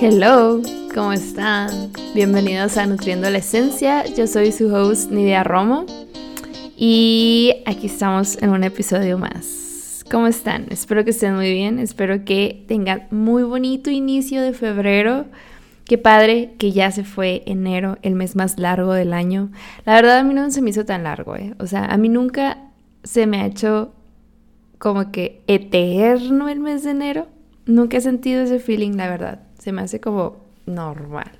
Hello, ¿cómo están? Bienvenidos a Nutriendo la Esencia. Yo soy su host Nidia Romo y aquí estamos en un episodio más. ¿Cómo están? Espero que estén muy bien, espero que tengan muy bonito inicio de febrero. Qué padre que ya se fue enero, el mes más largo del año. La verdad a mí no se me hizo tan largo, ¿eh? O sea, a mí nunca se me ha hecho como que eterno el mes de enero. Nunca he sentido ese feeling, la verdad. Se me hace como normal.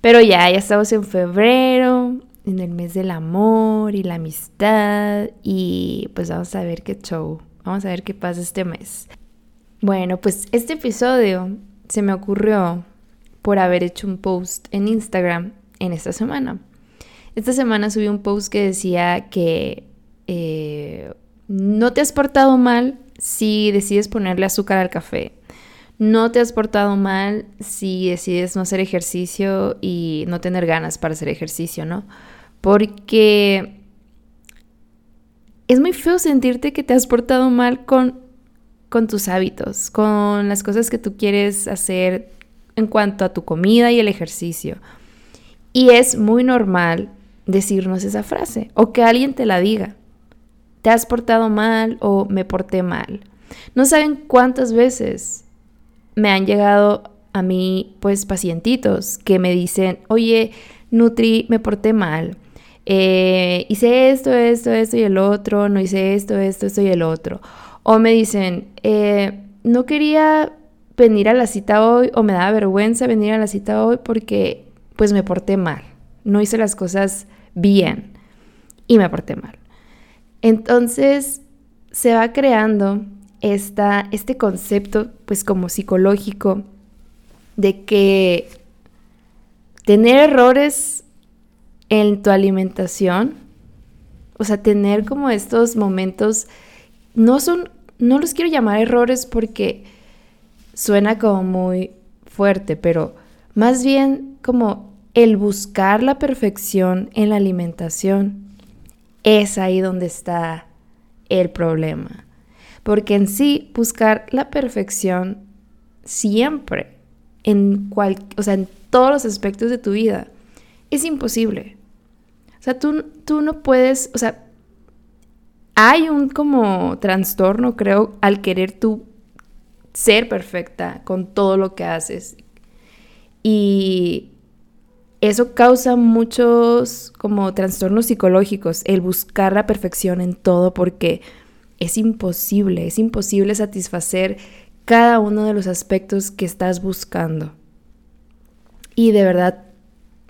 Pero ya, ya estamos en febrero, en el mes del amor y la amistad. Y pues vamos a ver qué show. Vamos a ver qué pasa este mes. Bueno, pues este episodio se me ocurrió por haber hecho un post en Instagram en esta semana. Esta semana subí un post que decía que eh, no te has portado mal si decides ponerle azúcar al café. No te has portado mal si decides no hacer ejercicio y no tener ganas para hacer ejercicio, ¿no? Porque es muy feo sentirte que te has portado mal con, con tus hábitos, con las cosas que tú quieres hacer en cuanto a tu comida y el ejercicio. Y es muy normal decirnos esa frase o que alguien te la diga. Te has portado mal o me porté mal. No saben cuántas veces me han llegado a mí, pues, pacientitos que me dicen, oye, Nutri, me porté mal. Eh, hice esto, esto, esto y el otro, no hice esto, esto, esto y el otro. O me dicen, eh, no quería venir a la cita hoy o me da vergüenza venir a la cita hoy porque pues me porté mal, no hice las cosas bien y me porté mal. Entonces se va creando esta, este concepto pues como psicológico de que tener errores en tu alimentación, o sea, tener como estos momentos, no son, no los quiero llamar errores porque suena como muy fuerte, pero más bien como el buscar la perfección en la alimentación es ahí donde está el problema. Porque en sí, buscar la perfección siempre, en, cual, o sea, en todos los aspectos de tu vida, es imposible. O sea, tú, tú no puedes, o sea, hay un como trastorno, creo, al querer tú ser perfecta con todo lo que haces. Y eso causa muchos como trastornos psicológicos, el buscar la perfección en todo porque es imposible, es imposible satisfacer cada uno de los aspectos que estás buscando. Y de verdad,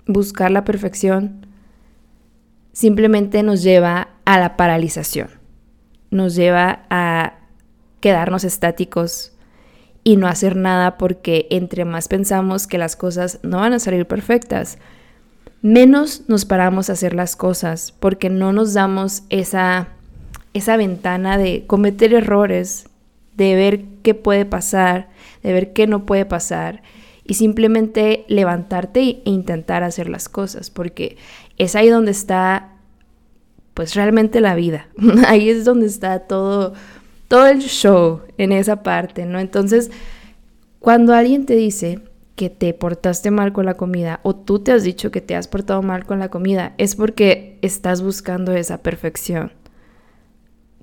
buscar la perfección simplemente nos lleva a la paralización, nos lleva a quedarnos estáticos, y no hacer nada porque entre más pensamos que las cosas no van a salir perfectas, menos nos paramos a hacer las cosas porque no nos damos esa, esa ventana de cometer errores, de ver qué puede pasar, de ver qué no puede pasar y simplemente levantarte e intentar hacer las cosas porque es ahí donde está pues realmente la vida. ahí es donde está todo todo el show en esa parte, ¿no? Entonces, cuando alguien te dice que te portaste mal con la comida o tú te has dicho que te has portado mal con la comida, es porque estás buscando esa perfección.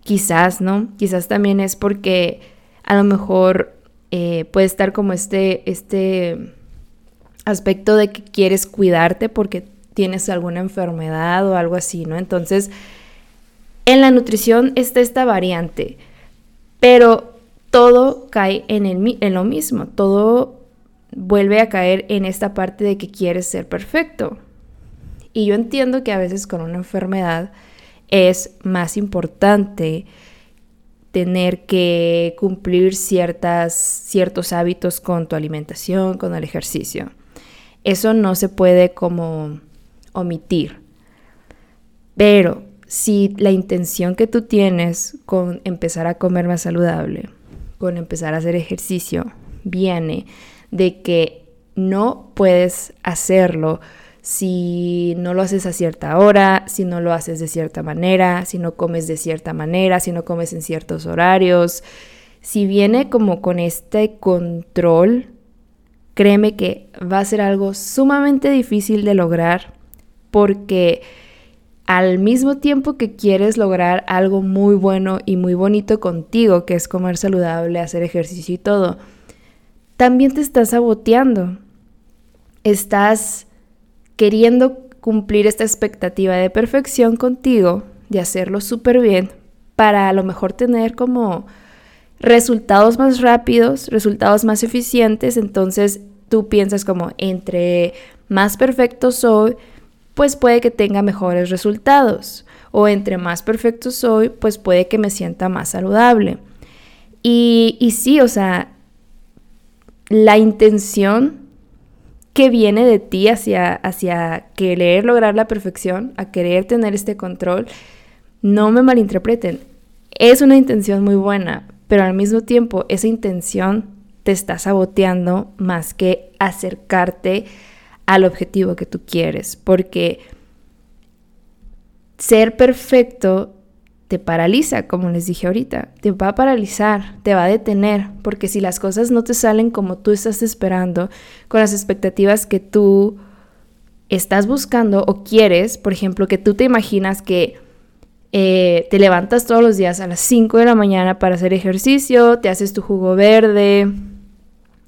Quizás, ¿no? Quizás también es porque a lo mejor eh, puede estar como este, este aspecto de que quieres cuidarte porque tienes alguna enfermedad o algo así, ¿no? Entonces, en la nutrición está esta variante pero todo cae en, el, en lo mismo, todo vuelve a caer en esta parte de que quieres ser perfecto. Y yo entiendo que a veces con una enfermedad es más importante tener que cumplir ciertas, ciertos hábitos con tu alimentación, con el ejercicio. Eso no se puede como omitir. Pero si la intención que tú tienes con empezar a comer más saludable, con empezar a hacer ejercicio, viene de que no puedes hacerlo si no lo haces a cierta hora, si no lo haces de cierta manera, si no comes de cierta manera, si no comes en ciertos horarios, si viene como con este control créeme que va a ser algo sumamente difícil de lograr porque al mismo tiempo que quieres lograr algo muy bueno y muy bonito contigo, que es comer saludable, hacer ejercicio y todo, también te estás saboteando. Estás queriendo cumplir esta expectativa de perfección contigo, de hacerlo súper bien, para a lo mejor tener como resultados más rápidos, resultados más eficientes, entonces tú piensas como entre más perfecto soy, pues puede que tenga mejores resultados. O entre más perfecto soy, pues puede que me sienta más saludable. Y, y sí, o sea, la intención que viene de ti hacia, hacia querer lograr la perfección, a querer tener este control, no me malinterpreten. Es una intención muy buena, pero al mismo tiempo esa intención te está saboteando más que acercarte al objetivo que tú quieres, porque ser perfecto te paraliza, como les dije ahorita, te va a paralizar, te va a detener, porque si las cosas no te salen como tú estás esperando, con las expectativas que tú estás buscando o quieres, por ejemplo, que tú te imaginas que eh, te levantas todos los días a las 5 de la mañana para hacer ejercicio, te haces tu jugo verde,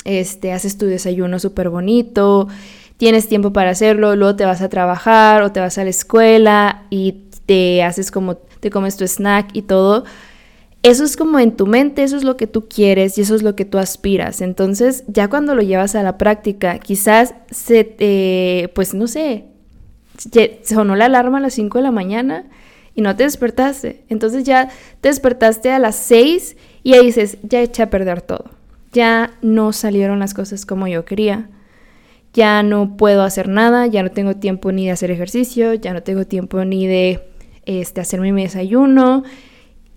este, haces tu desayuno súper bonito, tienes tiempo para hacerlo, luego te vas a trabajar o te vas a la escuela y te haces como, te comes tu snack y todo. Eso es como en tu mente, eso es lo que tú quieres y eso es lo que tú aspiras. Entonces, ya cuando lo llevas a la práctica, quizás se te, pues no sé, sonó la alarma a las 5 de la mañana y no te despertaste. Entonces ya te despertaste a las 6 y ahí dices, ya eché a perder todo. Ya no salieron las cosas como yo quería ya no puedo hacer nada, ya no tengo tiempo ni de hacer ejercicio, ya no tengo tiempo ni de este, hacer mi desayuno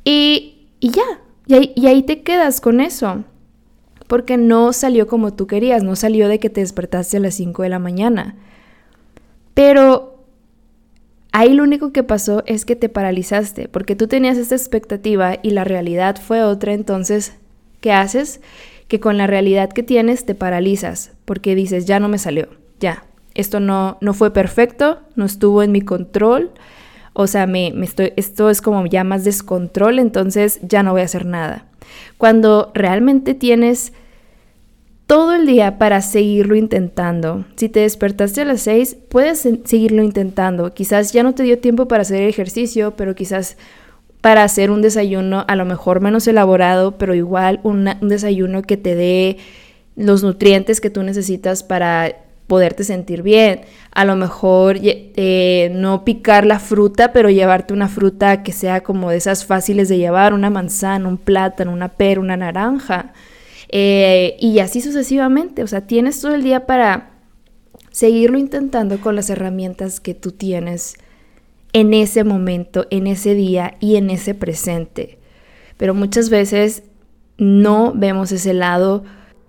y, y ya, y ahí, y ahí te quedas con eso, porque no salió como tú querías, no salió de que te despertaste a las 5 de la mañana. Pero ahí lo único que pasó es que te paralizaste, porque tú tenías esta expectativa y la realidad fue otra, entonces, ¿qué haces? que con la realidad que tienes te paralizas porque dices, ya no me salió, ya, esto no, no fue perfecto, no estuvo en mi control, o sea, me, estoy, esto es como ya más descontrol, entonces ya no voy a hacer nada. Cuando realmente tienes todo el día para seguirlo intentando. Si te despertaste a las 6, puedes seguirlo intentando. Quizás ya no te dio tiempo para hacer ejercicio, pero quizás para hacer un desayuno a lo mejor menos elaborado, pero igual un desayuno que te dé los nutrientes que tú necesitas para poderte sentir bien. A lo mejor eh, no picar la fruta, pero llevarte una fruta que sea como de esas fáciles de llevar, una manzana, un plátano, una pera, una naranja. Eh, y así sucesivamente. O sea, tienes todo el día para seguirlo intentando con las herramientas que tú tienes en ese momento, en ese día y en ese presente. Pero muchas veces no vemos ese lado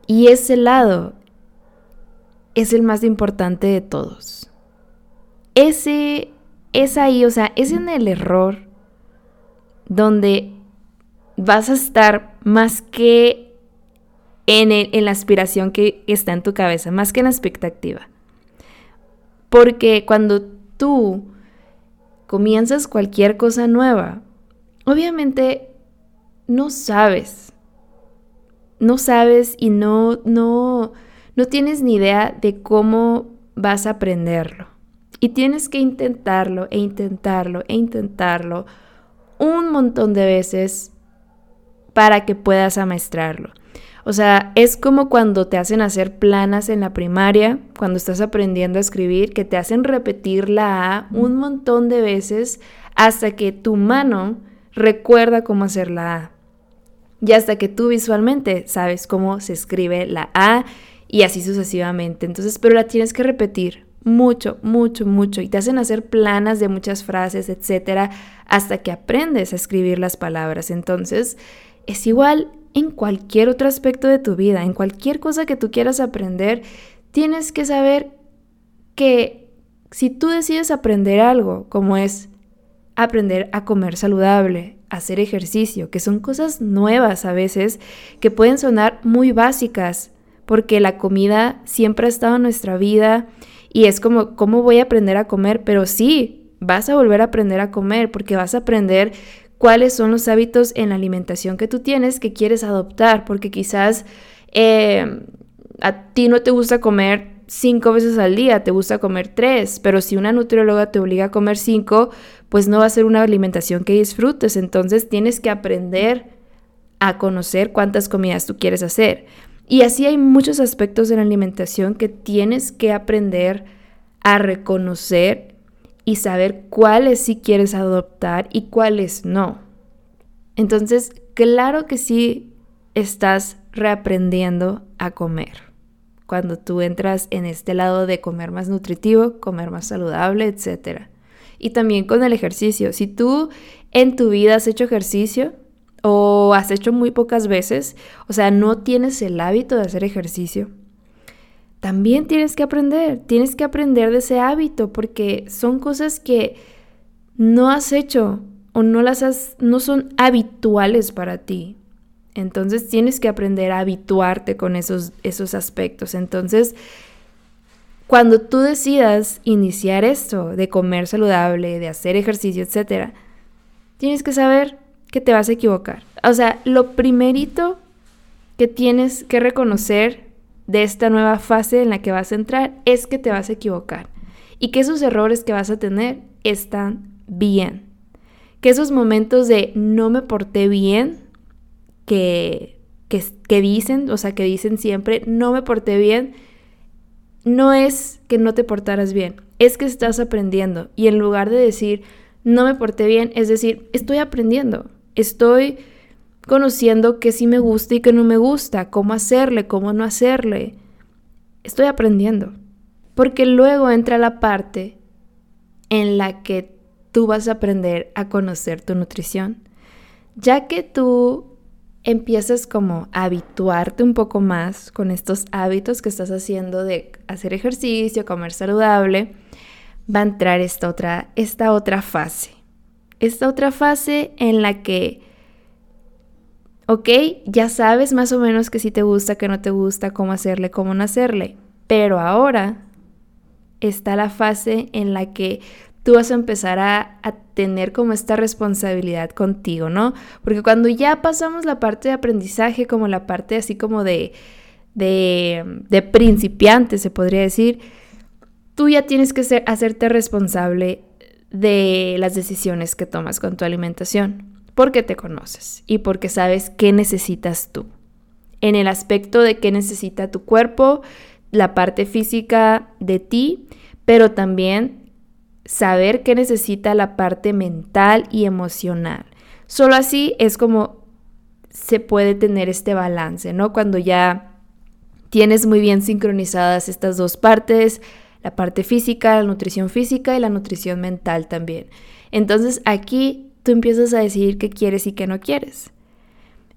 y ese lado es el más importante de todos. Ese es ahí, o sea, es en el error donde vas a estar más que en, en la aspiración que está en tu cabeza, más que en la expectativa. Porque cuando tú comienzas cualquier cosa nueva, obviamente no sabes. No sabes y no, no, no tienes ni idea de cómo vas a aprenderlo. Y tienes que intentarlo e intentarlo e intentarlo un montón de veces para que puedas amaestrarlo. O sea, es como cuando te hacen hacer planas en la primaria, cuando estás aprendiendo a escribir, que te hacen repetir la A un montón de veces hasta que tu mano recuerda cómo hacer la A. Y hasta que tú visualmente sabes cómo se escribe la A y así sucesivamente. Entonces, pero la tienes que repetir mucho, mucho, mucho. Y te hacen hacer planas de muchas frases, etcétera, hasta que aprendes a escribir las palabras. Entonces, es igual en cualquier otro aspecto de tu vida, en cualquier cosa que tú quieras aprender, tienes que saber que si tú decides aprender algo, como es aprender a comer saludable, hacer ejercicio, que son cosas nuevas a veces, que pueden sonar muy básicas, porque la comida siempre ha estado en nuestra vida y es como, ¿cómo voy a aprender a comer? Pero sí, vas a volver a aprender a comer porque vas a aprender cuáles son los hábitos en la alimentación que tú tienes que quieres adoptar, porque quizás eh, a ti no te gusta comer cinco veces al día, te gusta comer tres, pero si una nutrióloga te obliga a comer cinco, pues no va a ser una alimentación que disfrutes. Entonces tienes que aprender a conocer cuántas comidas tú quieres hacer. Y así hay muchos aspectos de la alimentación que tienes que aprender a reconocer y saber cuáles sí quieres adoptar y cuáles no. Entonces, claro que sí estás reaprendiendo a comer cuando tú entras en este lado de comer más nutritivo, comer más saludable, etc. Y también con el ejercicio. Si tú en tu vida has hecho ejercicio o has hecho muy pocas veces, o sea, no tienes el hábito de hacer ejercicio, también tienes que aprender, tienes que aprender de ese hábito porque son cosas que no has hecho o no las has, no son habituales para ti. Entonces tienes que aprender a habituarte con esos, esos aspectos. Entonces, cuando tú decidas iniciar esto de comer saludable, de hacer ejercicio, etc., tienes que saber que te vas a equivocar. O sea, lo primerito que tienes que reconocer de esta nueva fase en la que vas a entrar es que te vas a equivocar y que esos errores que vas a tener están bien. Que esos momentos de no me porté bien que, que, dicen, o sea, que dicen siempre, no me porté bien, no es que no te portaras bien, es que estás aprendiendo. Y en lugar de decir, no me porté bien, es decir, estoy aprendiendo, estoy conociendo qué sí me gusta y qué no me gusta, cómo hacerle, cómo no hacerle. Estoy aprendiendo. Porque luego entra la parte en la que tú vas a aprender a conocer tu nutrición. Ya que tú empiezas como a habituarte un poco más con estos hábitos que estás haciendo de hacer ejercicio, comer saludable, va a entrar esta otra, esta otra fase. Esta otra fase en la que, ok, ya sabes más o menos que si te gusta, que no te gusta, cómo hacerle, cómo no hacerle, pero ahora está la fase en la que tú vas a empezar a, tener como esta responsabilidad contigo, ¿no? Porque cuando ya pasamos la parte de aprendizaje, como la parte así como de, de, de principiante, se podría decir, tú ya tienes que ser, hacerte responsable de las decisiones que tomas con tu alimentación, porque te conoces y porque sabes qué necesitas tú. En el aspecto de qué necesita tu cuerpo, la parte física de ti, pero también saber qué necesita la parte mental y emocional. Solo así es como se puede tener este balance, ¿no? Cuando ya tienes muy bien sincronizadas estas dos partes, la parte física, la nutrición física y la nutrición mental también. Entonces aquí tú empiezas a decidir qué quieres y qué no quieres.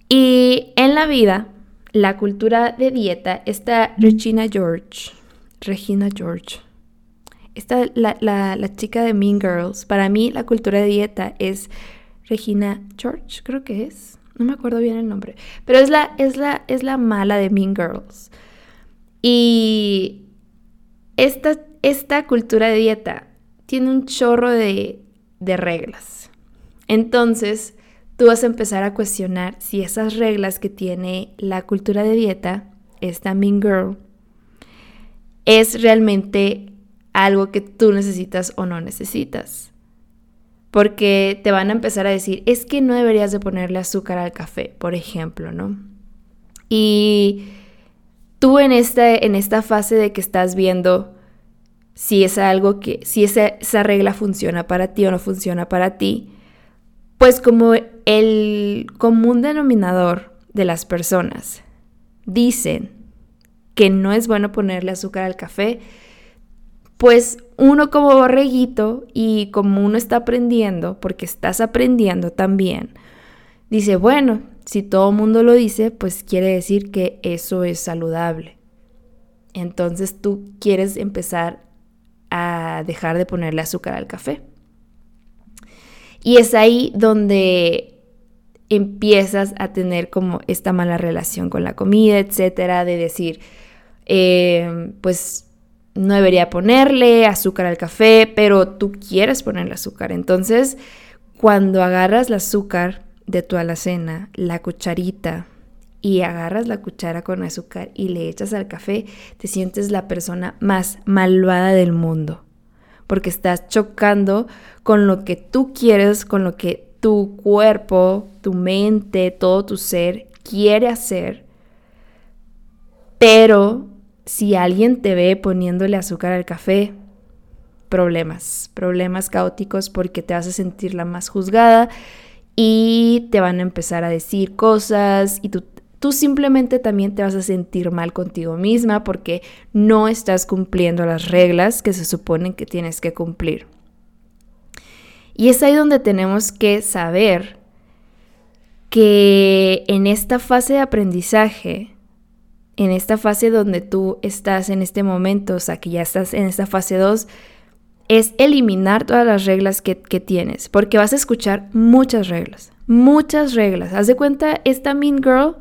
Y en la vida, la cultura de dieta, está Regina George, Regina George, esta, la, la, chica de Mean Girls, para mí la cultura de dieta es Regina George, creo que es. No me acuerdo bien el nombre. Pero es la, es la, es la mala de Mean Girls. Y esta, esta cultura de dieta tiene un chorro de, reglas. Entonces, tú vas a empezar a cuestionar si esas reglas que tiene la cultura de dieta, esta Mean Girl, es realmente algo que tú necesitas o no necesitas. Porque te van a empezar a decir, es que no deberías de ponerle azúcar al café, por ejemplo, ¿no? Y tú en esta, en esta fase de que estás viendo si es algo que, si esa, esa regla funciona para ti o no funciona para ti, pues como el común denominador de las personas dicen que no es bueno ponerle azúcar al café, pues uno como borreguito y como uno está aprendiendo, porque estás aprendiendo también, dice, bueno, si todo el mundo lo dice, pues quiere decir que eso es saludable. Entonces tú quieres empezar a dejar de ponerle azúcar al café. Y es ahí donde empiezas a tener como esta mala relación con la comida, etcétera, de decir, eh, pues no debería ponerle azúcar al café, pero tú quieres ponerle azúcar. Entonces, cuando agarras el azúcar de tu alacena, la cucharita, y agarras la cuchara con azúcar y le echas al café, te sientes la persona más malvada del mundo. Porque estás chocando con lo que tú quieres, con lo que tu cuerpo, tu mente, todo tu ser quiere hacer. Pero si alguien te ve poniéndole azúcar al café, problemas, problemas caóticos porque te vas a sentir la más juzgada y te van a empezar a decir cosas y tú, tú simplemente también te vas a sentir mal contigo misma porque no estás cumpliendo las reglas que se suponen que tienes que cumplir. Y es ahí donde tenemos que saber que en esta fase de aprendizaje, en esta fase donde tú estás en este momento, o sea, que ya estás en esta fase 2, es eliminar todas las reglas que, tienes, porque vas a escuchar muchas reglas, muchas reglas. Haz de cuenta, esta Mean Girl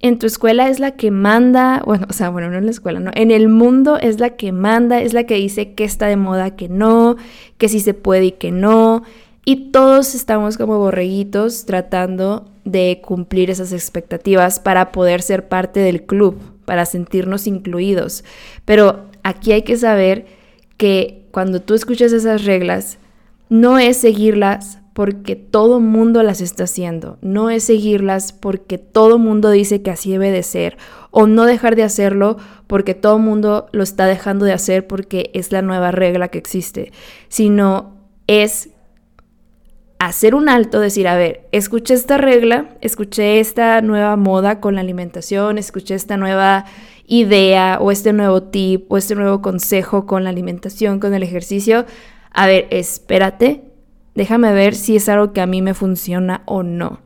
en tu escuela es la que manda, bueno, o sea, bueno, no en la escuela, no, en el mundo es la que manda, es la que dice que está de moda, que no, que sí se puede y que no, y todos estamos como borreguitos tratando de cumplir esas expectativas para poder ser parte del club, para sentirnos incluidos. Pero aquí hay que saber que cuando tú escuchas esas reglas, no es seguirlas porque todo mundo las está haciendo, no es seguirlas porque todo mundo dice que así debe de ser, o no dejar de hacerlo porque todo mundo lo está dejando de hacer porque es la nueva regla que existe, sino es hacer un alto, decir, a ver, escuché esta regla, escuché esta nueva moda con la alimentación, escuché esta nueva idea o este nuevo tip o este nuevo consejo con la alimentación, con el ejercicio. A ver, espérate, Déjame ver si es algo que a mí me funciona o no.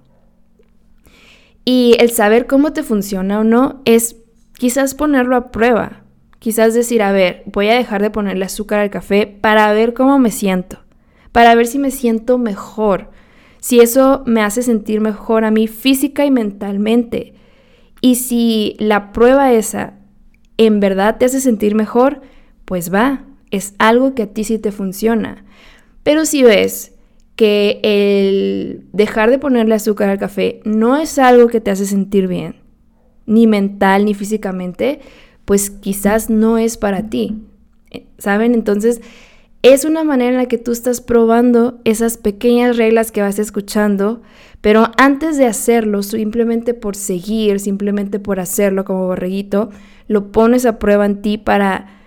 Y el saber cómo te funciona o no es quizás ponerlo a prueba. Quizás decir, a ver, voy a dejar de ponerle azúcar al café para ver cómo me siento. Para ver si me siento mejor. Si eso me hace sentir mejor a mí física y mentalmente. Y si la prueba esa en verdad te hace sentir mejor, pues va, es algo que a ti sí te funciona. Pero si ves que el dejar de ponerle azúcar al café no es algo que te hace sentir bien, ni mental ni físicamente, pues quizás no es para ti. Eh, ¿Saben? Entonces, es una manera en la que tú estás probando esas pequeñas reglas que vas escuchando, pero antes de hacerlo, simplemente por seguir, simplemente por hacerlo como borreguito, lo pones a prueba en ti para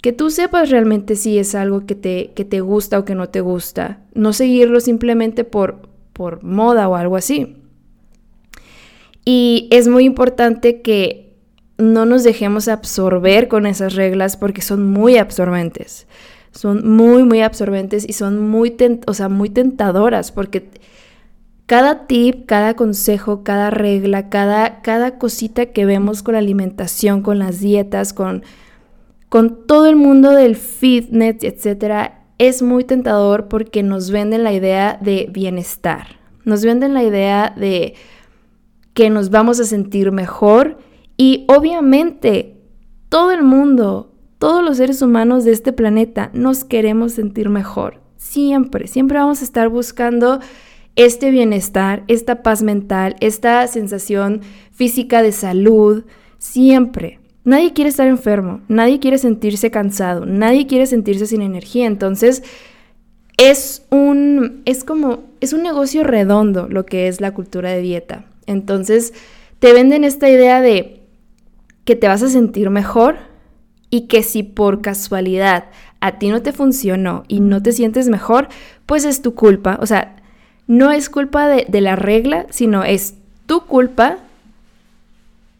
que tú sepas realmente si es algo que te, que te gusta o que no te gusta. No seguirlo simplemente por, por moda o algo así. Y es muy importante que no nos dejemos absorber con esas reglas porque son muy absorbentes. Son muy, muy absorbentes y son muy, o sea, muy tentadoras porque cada tip, cada consejo, cada regla, cada, cada cosita que vemos con la alimentación, con las dietas, con con todo el mundo del fitness, etcétera, es muy tentador porque nos venden la idea de bienestar. Nos venden la idea de que nos vamos a sentir mejor y obviamente todo el mundo, todos los seres humanos de este planeta nos queremos sentir mejor. Siempre, siempre vamos a estar buscando este bienestar, esta paz mental, esta sensación física de salud, siempre. Nadie quiere estar enfermo, nadie quiere sentirse cansado, nadie quiere sentirse sin energía. Entonces, es un, es como, es un negocio redondo lo que es la cultura de dieta. Entonces, te venden esta idea de que te vas a sentir mejor y que si por casualidad a ti no te funcionó y no te sientes mejor, pues es tu culpa. O sea, no es culpa de, la regla, sino es tu culpa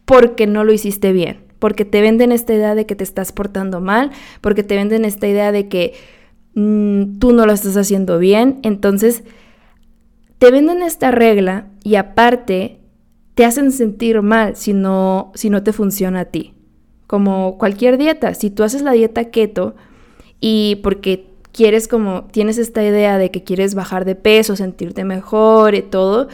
porque no lo hiciste bien porque te venden esta idea de que te estás portando mal, porque te venden esta idea de que mm, tú no lo estás haciendo bien. Entonces, te venden esta regla y aparte te hacen sentir mal si no, si no te funciona a ti. Como cualquier dieta, si tú haces la dieta keto y porque quieres como, tienes esta idea de que quieres bajar de peso, sentirte mejor y todo,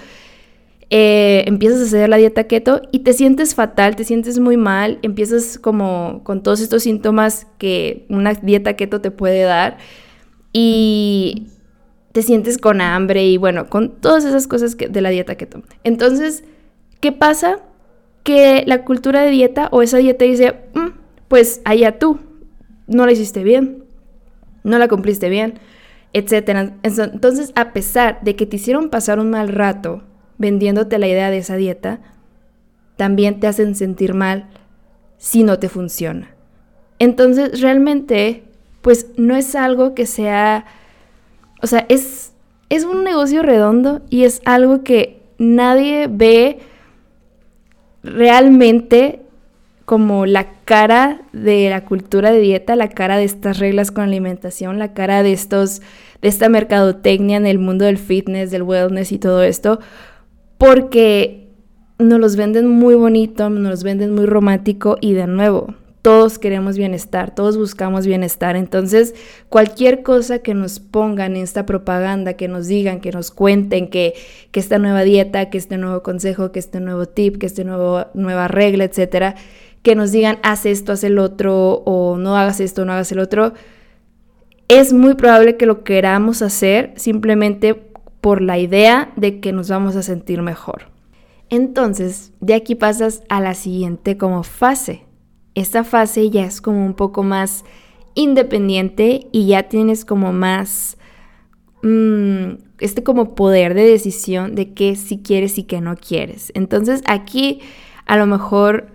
eh, empiezas a hacer la dieta keto y te sientes fatal, te sientes muy mal, empiezas como con todos estos síntomas que una dieta keto te puede dar y te sientes con hambre y bueno, con todas esas cosas que, de la dieta keto. Entonces, ¿qué pasa? Que la cultura de dieta o esa dieta dice, mm, pues allá tú, no la hiciste bien, no la cumpliste bien, etc. Entonces, a pesar de que te hicieron pasar un mal rato, vendiéndote la idea de esa dieta, también te hacen sentir mal si no te funciona. Entonces, realmente, pues no es algo que sea, o sea, es, es un negocio redondo y es algo que nadie ve realmente como la cara de la cultura de dieta, la cara de estas reglas con alimentación, la cara de estos de esta mercadotecnia en el mundo del fitness, del wellness y todo esto, porque nos los venden muy bonito, nos los venden muy romántico y de nuevo, todos queremos bienestar, todos buscamos bienestar. Entonces, cualquier cosa que nos pongan en esta propaganda, que nos digan, que nos cuenten que, que esta nueva dieta, que este nuevo consejo, que este nuevo tip, que esta nueva regla, etcétera, que nos digan haz esto, haz el otro, o no hagas esto, no hagas el otro, es muy probable que lo queramos hacer simplemente por la idea de que nos vamos a sentir mejor. Entonces, de aquí pasas a la siguiente como fase. Esta fase ya es como un poco más independiente y ya tienes como más mm, este como poder de decisión de qué si quieres y qué no quieres. Entonces aquí a lo mejor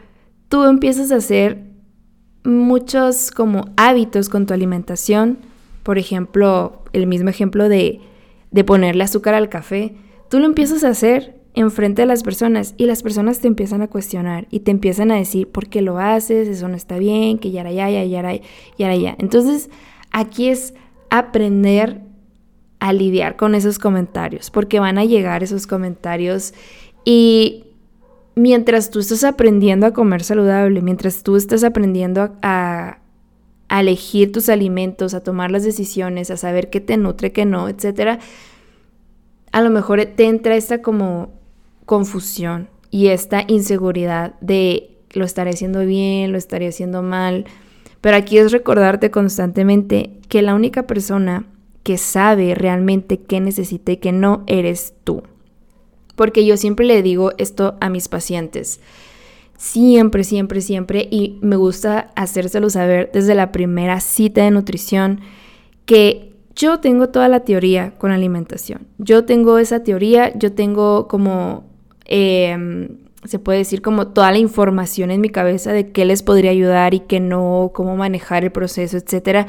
tú empiezas a hacer muchos como hábitos con tu alimentación. Por ejemplo, el mismo ejemplo de de ponerle azúcar al café, tú lo empiezas a hacer enfrente de las personas y las personas te empiezan a cuestionar y te empiezan a decir por qué lo haces, eso no está bien, que ya ya, ya, ya, ya, ya. Entonces, aquí es aprender a lidiar con esos comentarios, porque van a llegar esos comentarios y mientras tú estás aprendiendo a comer saludable, mientras tú estás aprendiendo a, a elegir tus alimentos, a tomar las decisiones, a saber qué te nutre, qué no, etcétera, a lo mejor te entra esta como confusión y esta inseguridad de lo estaré haciendo bien, lo estaré haciendo mal. Pero aquí es recordarte constantemente que la única persona que sabe realmente qué necesita y qué no eres tú. Porque yo siempre le digo esto a mis pacientes. Siempre, siempre, siempre, y me gusta hacérselo saber desde la primera cita de nutrición, que yo tengo toda la teoría con alimentación. Yo tengo esa teoría, yo tengo como, em, se puede decir como toda la información en mi cabeza de qué les podría ayudar y qué no, cómo manejar el proceso, etc.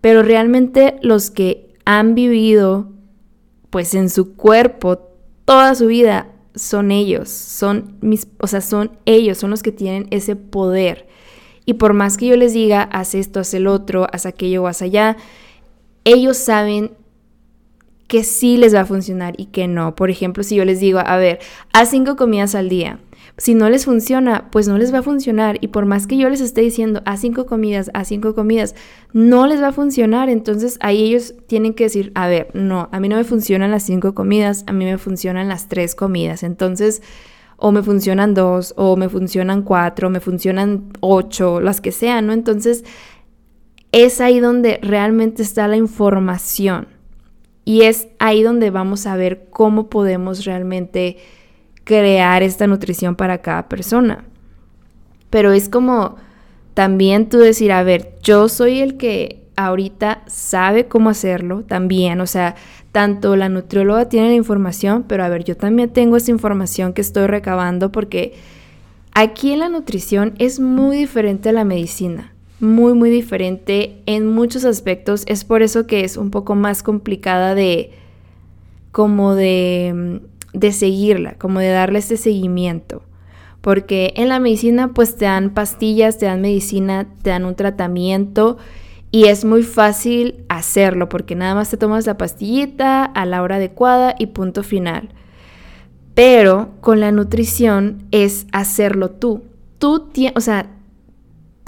Pero realmente los que han vivido pues en su cuerpo toda su vida son ellos, son mis, o sea, son ellos, son los que tienen ese poder. Y por más que yo les diga, haz esto, haz el otro, haz aquello o haz allá, ellos saben que sí les va a funcionar y que no. Por ejemplo, si yo les digo, a ver, haz cinco comidas al día, si no les funciona, pues no les va a funcionar. Y por más que yo les esté diciendo a cinco comidas, a cinco comidas, no les va a funcionar. Entonces ahí ellos tienen que decir, a ver, no, a mí no me funcionan las cinco comidas, a mí me funcionan las tres comidas. Entonces, o me funcionan dos, o me funcionan cuatro, me funcionan ocho, las que sean, ¿no? Entonces, es ahí donde realmente está la información. Y es ahí donde vamos a ver cómo podemos realmente crear esta nutrición para cada persona. Pero es como también tú decir, a ver, yo soy el que ahorita sabe cómo hacerlo también, o sea, tanto la nutrióloga tiene la información, pero a ver, yo también tengo esa información que estoy recabando porque aquí en la nutrición es muy diferente a la medicina, muy, muy diferente en muchos aspectos, es por eso que es un poco más complicada de, como de de seguirla, como de darle este seguimiento. Porque en la medicina pues te dan pastillas, te dan medicina, te dan un tratamiento y es muy fácil hacerlo porque nada más te tomas la pastillita a la hora adecuada y punto final. Pero con la nutrición es hacerlo tú. Tú, o sea,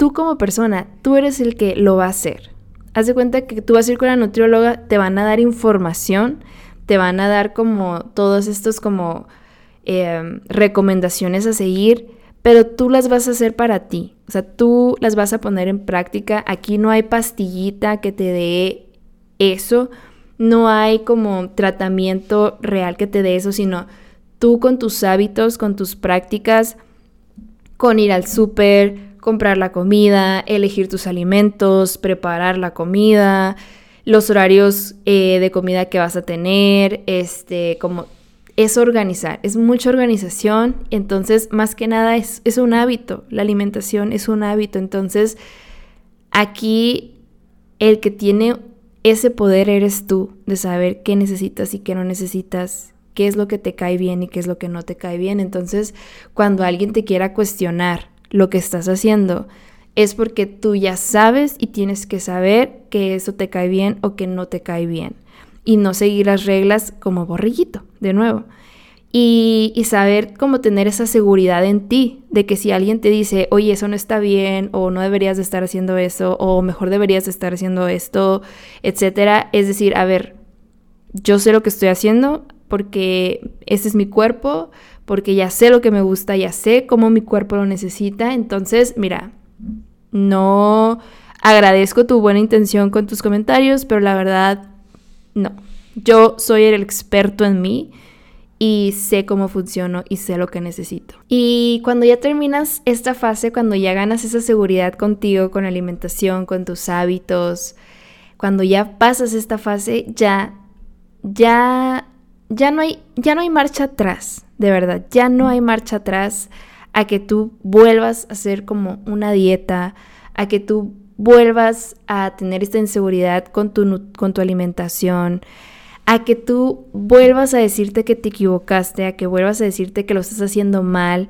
tú como persona, tú eres el que lo va a hacer. Haz de cuenta que tú vas a ir con la nutrióloga, te van a dar información te van a dar como todos estos como em, recomendaciones a seguir, pero tú las vas a hacer para ti. O sea, tú las vas a poner en práctica. Aquí no hay pastillita que te dé eso. No hay como tratamiento real que te dé eso, sino tú con tus hábitos, con tus prácticas, con ir al súper, comprar la comida, elegir tus alimentos, preparar la comida, los horarios eh, de comida que vas a tener, este, como es organizar, es mucha organización, entonces más que nada es, es un hábito, la alimentación es un hábito, entonces aquí el que tiene ese poder eres tú de saber qué necesitas y qué no necesitas, qué es lo que te cae bien y qué es lo que no te cae bien, entonces cuando alguien te quiera cuestionar lo que estás haciendo, es porque tú ya sabes y tienes que saber que eso te cae bien o que no te cae bien. Y no seguir las reglas como borrillito, de nuevo. Y, saber cómo tener esa seguridad en ti, de que si alguien te dice, oye, eso no está bien, o no deberías de estar haciendo eso, o mejor deberías de estar haciendo esto, etcétera, es decir, a ver, yo sé lo que estoy haciendo porque ese es mi cuerpo, porque ya sé lo que me gusta, ya sé cómo mi cuerpo lo necesita, entonces, mira, no agradezco tu buena intención con tus comentarios, pero la verdad no, yo soy el experto en mí y sé cómo funciono y sé lo que necesito. Y cuando ya terminas esta fase, cuando ya ganas esa seguridad contigo, con alimentación, con tus hábitos, cuando ya pasas esta fase, ya, ya, ya no hay, ya no hay marcha atrás, de verdad, ya no hay marcha atrás a que tú vuelvas a hacer como una dieta, a que tú vuelvas a tener esta inseguridad con tu, con tu alimentación, a que tú vuelvas a decirte que te equivocaste, a que vuelvas a decirte que lo estás haciendo mal.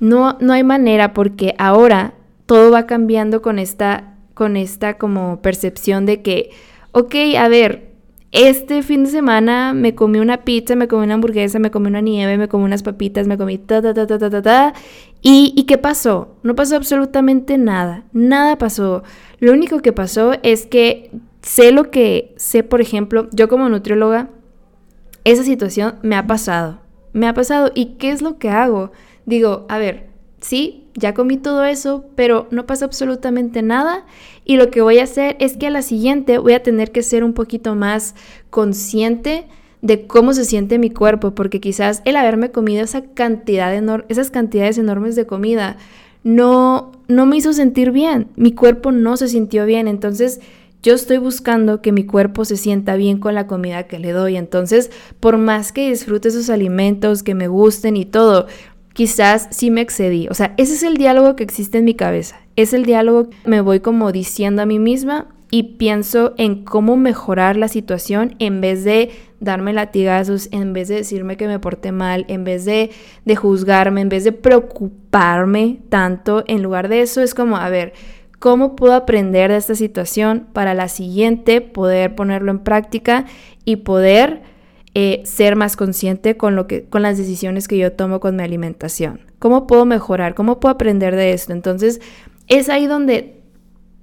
No, no hay manera porque ahora todo va cambiando con esta, con esta como percepción de que, ok, a ver, este fin de semana me comí una pizza, me comí una hamburguesa, me comí una nieve, me comí unas papitas, me comí ta ta ta ta ta ta ta. ¿Y, ¿Y qué pasó? No pasó absolutamente nada. Nada pasó. Lo único que pasó es que sé lo que sé, por ejemplo, yo como nutrióloga, esa situación me ha pasado. Me ha pasado. ¿Y qué es lo que hago? Digo, a ver, sí, ya comí todo eso, pero no pasa absolutamente nada. Y lo que voy a hacer es que a la siguiente voy a tener que ser un poquito más consciente de cómo se siente mi cuerpo, porque quizás el haberme comido esa cantidad esas cantidades enormes de comida no, no me hizo sentir bien, mi cuerpo no se sintió bien, entonces yo estoy buscando que mi cuerpo se sienta bien con la comida que le doy, entonces por más que disfrute esos alimentos, que me gusten y todo, quizás sí me excedí. O sea, ese es el diálogo que existe en mi cabeza. Es el diálogo que me voy como diciendo a mí misma y pienso en cómo mejorar la situación en vez de darme latigazos, en vez de decirme que me porté mal, en vez de, de juzgarme, en vez de preocuparme tanto. En lugar de eso es como, a ver, ¿cómo puedo aprender de esta situación para la siguiente poder ponerlo en práctica y poder eh, ser más consciente con, lo que, con las decisiones que yo tomo con mi alimentación. ¿Cómo puedo mejorar? ¿Cómo puedo aprender de esto? Entonces, es ahí donde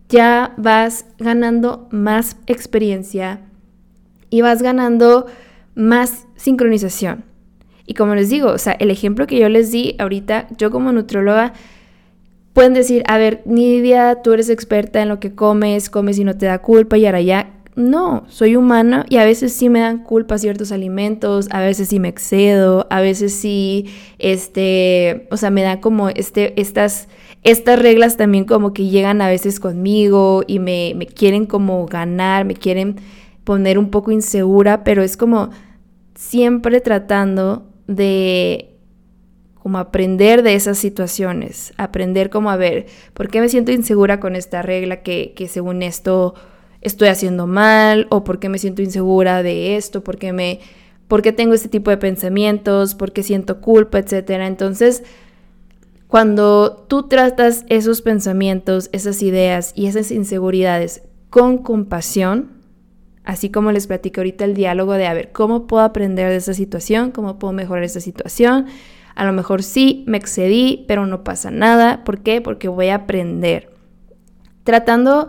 ya vas ganando más experiencia y vas ganando más sincronización. Y como les digo, o sea, el ejemplo que yo les di ahorita, yo como nutrióloga, pueden decir, a ver, Nidia, tú eres experta en lo que comes, comes y no te da culpa y ahora ya no, soy humana y a veces sí me dan culpa ciertos alimentos, a veces sí me excedo, a veces sí, este, o sea, me dan como este, estas, estas reglas también como que llegan a veces conmigo y me, me quieren como ganar, me quieren poner un poco insegura, pero es como siempre tratando de como aprender de esas situaciones, aprender como a ver, ¿por qué me siento insegura con esta regla que, que según esto estoy haciendo mal o por qué me siento insegura de esto, por qué me por qué tengo este tipo de pensamientos, por qué siento culpa, etcétera. Entonces, cuando tú tratas esos pensamientos, esas ideas y esas inseguridades con compasión, así como les platico ahorita el diálogo de a ver cómo puedo aprender de esa situación, cómo puedo mejorar esa situación. A lo mejor sí me excedí, pero no pasa nada. ¿Por qué? Porque voy a aprender. Tratando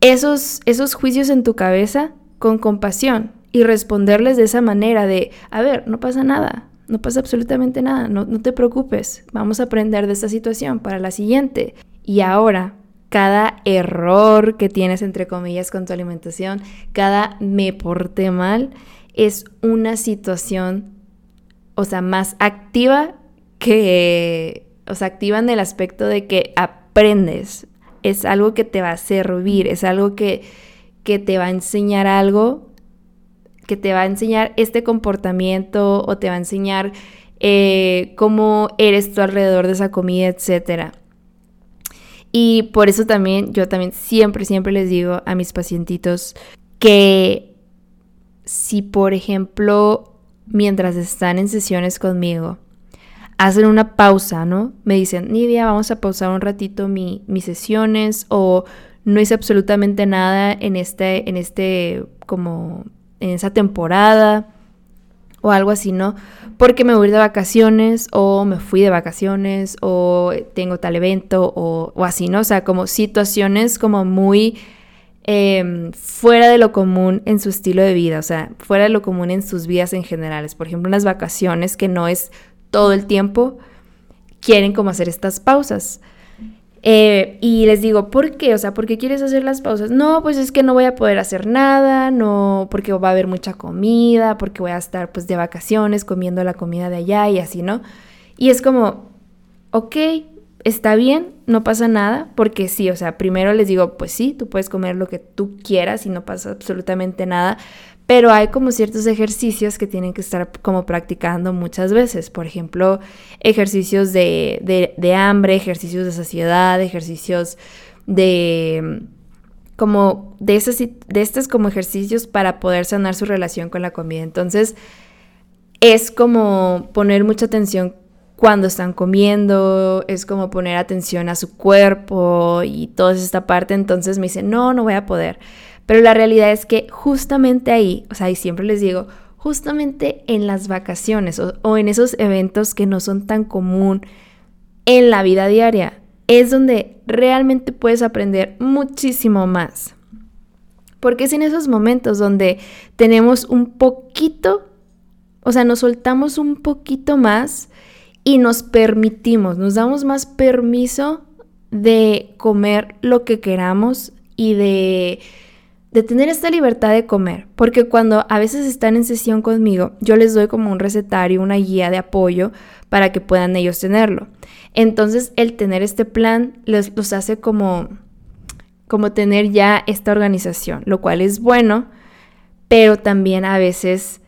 esos, esos juicios en tu cabeza con compasión y responderles de esa manera de, a ver, no pasa nada, no pasa absolutamente nada, no, no te preocupes, vamos a aprender de esta situación para la siguiente. Y ahora, cada error que tienes, entre comillas, con tu alimentación, cada me porté mal, es una situación, o sea, más activa que, o sea, activa en el aspecto de que aprendes, es algo que te va a servir, es algo que, que te va a enseñar algo, que te va a enseñar este comportamiento o te va a enseñar eh, cómo eres tú alrededor de esa comida, etcétera. Y por eso también yo también siempre, siempre les digo a mis pacientitos que si por ejemplo mientras están en sesiones conmigo hacen una pausa, ¿no? Me dicen, Nidia, vamos a pausar un ratito mis sesiones o no hice absolutamente nada en este, en este, como en esa temporada o algo así, ¿no? Porque me voy de vacaciones o me fui de vacaciones o tengo tal evento o, así, ¿no? O sea, como situaciones como muy em, fuera de lo común en su estilo de vida, o sea, fuera de lo común en sus vidas en generales. Por ejemplo, unas vacaciones que no es todo el tiempo, quieren como hacer estas pausas. Eh, y les digo, ¿por qué? O sea, ¿por qué quieres hacer las pausas? No, pues es que no voy a poder hacer nada, no, porque va a haber mucha comida, porque voy a estar pues de vacaciones comiendo la comida de allá y así, ¿no? Y es como, ok, está bien, no pasa nada, porque sí, o sea, primero les digo, pues sí, tú puedes comer lo que tú quieras y no pasa absolutamente nada, pero hay como ciertos ejercicios que tienen que estar como practicando muchas veces. Por ejemplo, ejercicios de, hambre, ejercicios de saciedad, ejercicios de como de estos, de estos como ejercicios para poder sanar su relación con la comida. Entonces, es como poner mucha atención cuando están comiendo, es como poner atención a su cuerpo y toda esta parte. Entonces me dicen, no, no voy a poder. Pero la realidad es que justamente ahí, o sea, y siempre les digo, justamente en las vacaciones o, en esos eventos que no son tan común en la vida diaria, es donde realmente puedes aprender muchísimo más. Porque es en esos momentos donde tenemos un poquito, o sea, nos soltamos un poquito más y nos permitimos, nos damos más permiso de comer lo que queramos y de de tener esta libertad de comer, porque cuando a veces están en sesión conmigo, yo les doy como un recetario, una guía de apoyo para que puedan ellos tenerlo. Entonces, el tener este plan les, los hace como, como tener ya esta organización, lo cual es bueno, pero también a veces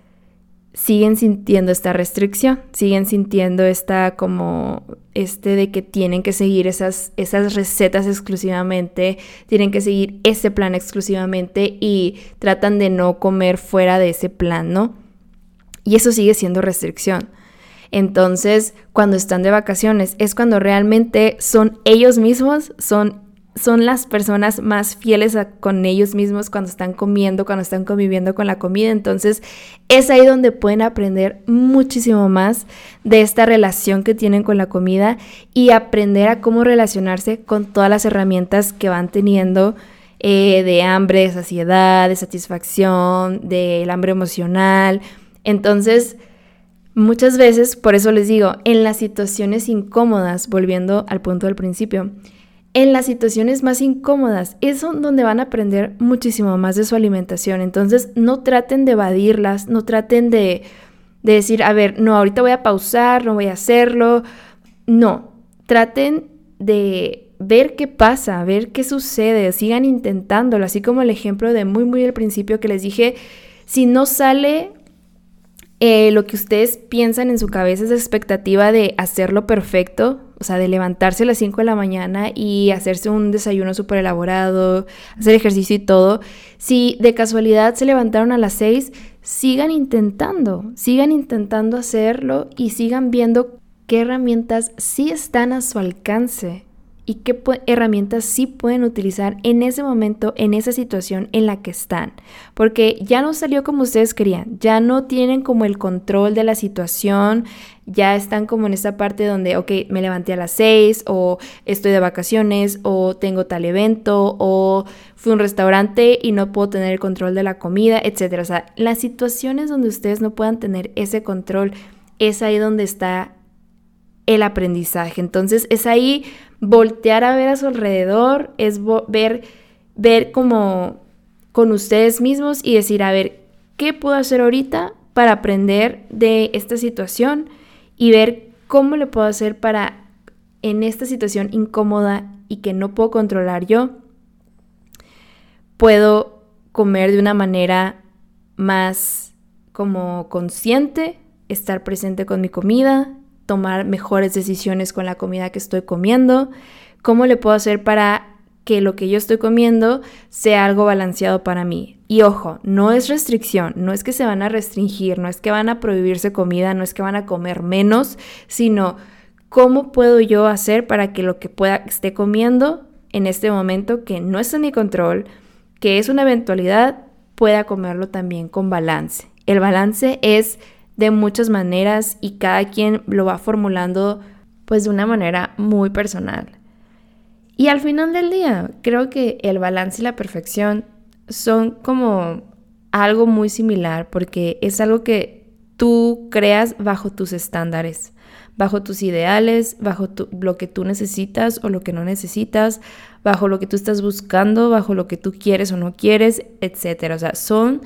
siguen sintiendo esta restricción, siguen sintiendo esta como este de que tienen que seguir esas, esas recetas exclusivamente, tienen que seguir ese plan exclusivamente y tratan de no comer fuera de ese plan, ¿no? Y eso sigue siendo restricción. Entonces, cuando están de vacaciones, es cuando realmente son ellos mismos, son son las personas más fieles con ellos mismos cuando están comiendo, cuando están conviviendo con la comida. Entonces es ahí donde pueden aprender muchísimo más de esta relación que tienen con la comida y aprender a cómo relacionarse con todas las herramientas que van teniendo eh, de hambre, de saciedad, de satisfacción, del hambre emocional. Entonces, muchas veces, por eso les digo, en las situaciones incómodas, volviendo al punto del principio, en las situaciones más incómodas. Es donde van a aprender muchísimo más de su alimentación. Entonces, no traten de evadirlas, no traten de, decir, a ver, no, ahorita voy a pausar, no voy a hacerlo. No, traten de ver qué pasa, ver qué sucede, sigan intentándolo, así como el ejemplo de muy, muy al principio que les dije, si no sale eh, lo que ustedes piensan en su cabeza, esa expectativa de hacerlo perfecto, o sea, de levantarse a las 5 de la mañana y hacerse un desayuno súper elaborado, hacer ejercicio y todo. Si de casualidad se levantaron a las 6, sigan intentando, sigan intentando hacerlo y sigan viendo qué herramientas sí están a su alcance y qué herramientas sí pueden utilizar en ese momento, en esa situación en la que están. Porque ya no salió como ustedes querían, ya no tienen como el control de la situación, ya están como en esa parte donde, ok, me levanté a las 6 o estoy de vacaciones o tengo tal evento o fui a un restaurante y no puedo tener el control de la comida, etc. O sea, las situaciones donde ustedes no puedan tener ese control es ahí donde está el aprendizaje. Entonces es ahí voltear a ver a su alrededor, es ver, ver como con ustedes mismos y decir, a ver, ¿qué puedo hacer ahorita para aprender de esta situación y ver cómo le puedo hacer para en esta situación incómoda y que no puedo controlar yo, puedo comer de una manera más como consciente, estar presente con mi comida, tomar mejores decisiones con la comida que estoy comiendo, cómo le puedo hacer para que lo que yo estoy comiendo sea algo balanceado para mí. Y ojo, no es restricción, no es que se van a restringir, no es que van a prohibirse comida, no es que van a comer menos, sino cómo puedo yo hacer para que lo que pueda esté comiendo en este momento que no está en mi control, que es una eventualidad, pueda comerlo también con balance. El balance es de muchas maneras y cada quien lo va formulando pues de una manera muy personal. Y al final del día, creo que el balance y la perfección son como algo muy similar porque es algo que tú creas bajo tus estándares, bajo tus ideales, bajo lo que tú necesitas o lo que no necesitas, bajo lo que tú estás buscando, bajo lo que tú quieres o no quieres, etc. O sea, son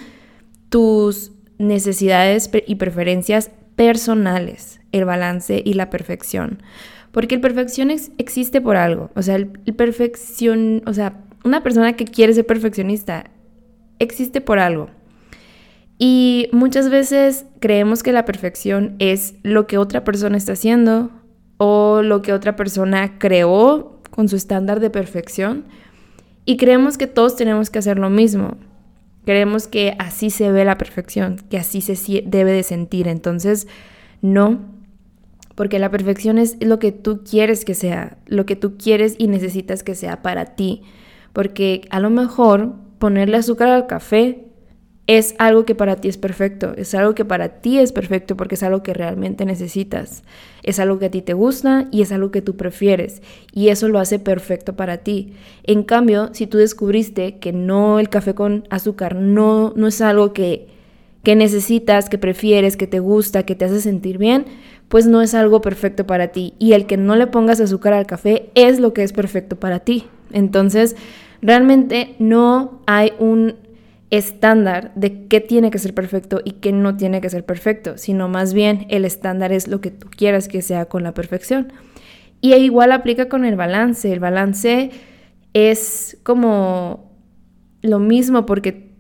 tus necesidades y preferencias personales, el balance y la perfección. Porque el perfección existe por algo. O sea, el, perfección, o sea, una persona que quiere ser perfeccionista existe por algo. Y muchas veces creemos que la perfección es lo que otra persona está haciendo o lo que otra persona creó con su estándar de perfección. Y creemos que todos tenemos que hacer lo mismo. Creemos que así se ve la perfección, que así se debe de sentir. Entonces, no, porque la perfección es lo que tú quieres que sea, lo que tú quieres y necesitas que sea para ti. Porque a lo mejor ponerle azúcar al café es algo que para ti es perfecto, es algo que para ti es perfecto porque es algo que realmente necesitas, es algo que a ti te gusta y es algo que tú prefieres y eso lo hace perfecto para ti. En cambio, si tú descubriste que no el café con azúcar no, no es algo que, que necesitas, que prefieres, que te gusta, que te hace sentir bien, pues no es algo perfecto para ti y el que no le pongas azúcar al café es lo que es perfecto para ti. Entonces, realmente no hay un estándar de qué tiene que ser perfecto y qué no tiene que ser perfecto, sino más bien el estándar es lo que tú quieras que sea con la perfección. Y igual aplica con el balance. El balance es como lo mismo porque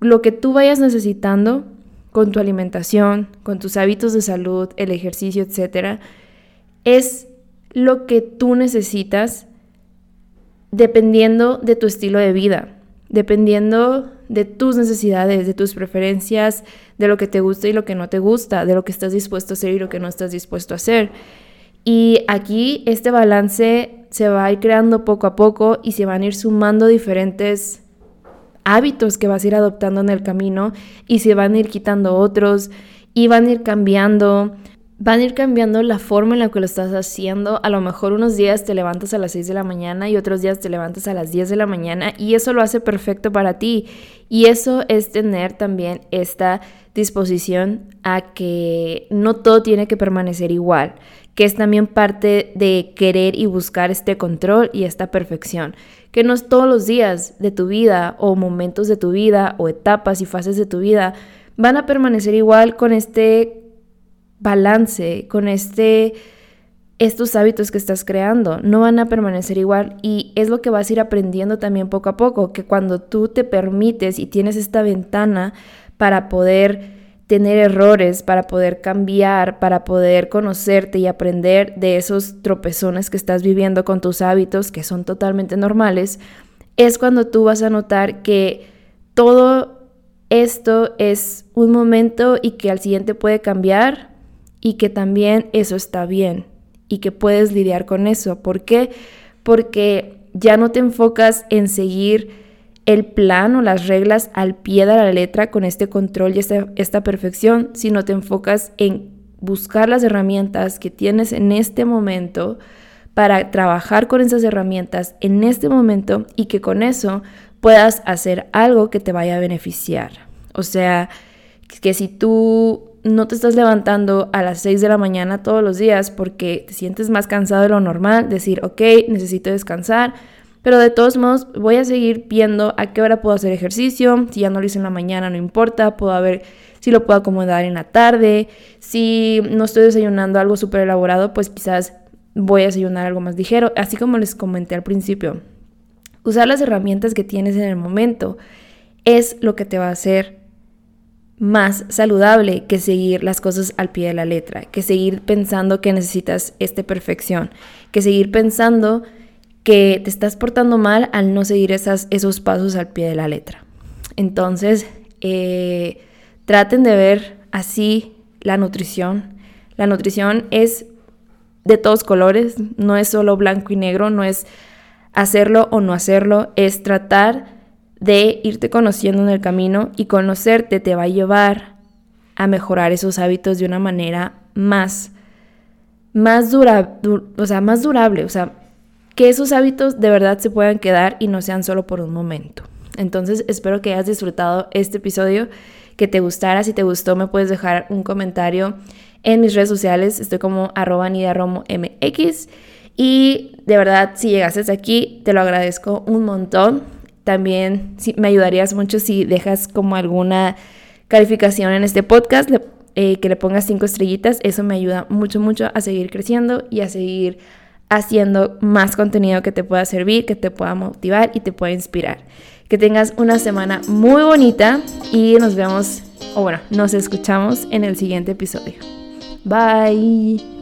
lo que tú vayas necesitando con tu alimentación, con tus hábitos de salud, el ejercicio, etcétera, es lo que tú necesitas dependiendo de tu estilo de vida, dependiendo de tus necesidades, de tus preferencias, de lo que te gusta y lo que no te gusta, de lo que estás dispuesto a hacer y lo que no estás dispuesto a hacer. Y aquí este balance se va a ir creando poco a poco y se van a ir sumando diferentes hábitos que vas a ir adoptando en el camino y se van a ir quitando otros y van a ir cambiando van a ir cambiando la forma en la que lo estás haciendo. A lo mejor unos días te levantas a las 6 de la mañana y otros días te levantas a las 10 de la mañana y eso lo hace perfecto para ti. Y eso es tener también esta disposición a que no todo tiene que permanecer igual, que es también parte de querer y buscar este control y esta perfección, que no es todos los días de tu vida o momentos de tu vida o etapas y fases de tu vida van a permanecer igual con este balance, con este estos hábitos que estás creando. No van a permanecer igual y es lo que vas a ir aprendiendo también poco a poco, que cuando tú te permites y tienes esta ventana para poder tener errores, para poder cambiar, para poder conocerte y aprender de esos tropezones que estás viviendo con tus hábitos, que son totalmente normales, es cuando tú vas a notar que todo esto es un momento y que al siguiente puede cambiar y que también eso está bien y que puedes lidiar con eso. ¿Por qué? Porque ya no te enfocas en seguir el plan o las reglas al pie de la letra con este control y esta, esta perfección, sino te enfocas en buscar las herramientas que tienes en este momento para trabajar con esas herramientas en este momento y que con eso puedas hacer algo que te vaya a beneficiar. O sea, que si tú no te estás levantando a las 6 de la mañana todos los días porque te sientes más cansado de lo normal, decir, ok, necesito descansar, pero de todos modos voy a seguir viendo a qué hora puedo hacer ejercicio, si ya no lo hice en la mañana no importa, puedo ver si lo puedo acomodar en la tarde, si no estoy desayunando algo súper elaborado, pues quizás voy a desayunar algo más ligero, así como les comenté al principio. Usar las herramientas que tienes en el momento es lo que te va a hacer más saludable que seguir las cosas al pie de la letra, que seguir pensando que necesitas esta perfección, que seguir pensando que te estás portando mal al no seguir esos pasos al pie de la letra. Entonces, eh, traten de ver así la nutrición. La nutrición es de todos colores, no es solo blanco y negro, no es hacerlo o no hacerlo, es tratar de irte conociendo en el camino y conocerte te va a llevar a mejorar esos hábitos de una manera más más dura, o sea, más durable, o sea, que esos hábitos de verdad se puedan quedar y no sean solo por un momento. Entonces, espero que hayas disfrutado este episodio, que te gustara, si te gustó me puedes dejar un comentario en mis redes sociales, estoy como arroba mx y de verdad, si llegases aquí, te lo agradezco un montón. También me ayudarías mucho si dejas como alguna calificación en este podcast, eh, que le pongas cinco estrellitas. Eso me ayuda mucho, mucho a seguir creciendo y a seguir haciendo más contenido que te pueda servir, que te pueda motivar y te pueda inspirar. Que tengas una semana muy bonita y nos vemos, o bueno, nos escuchamos en el siguiente episodio. Bye.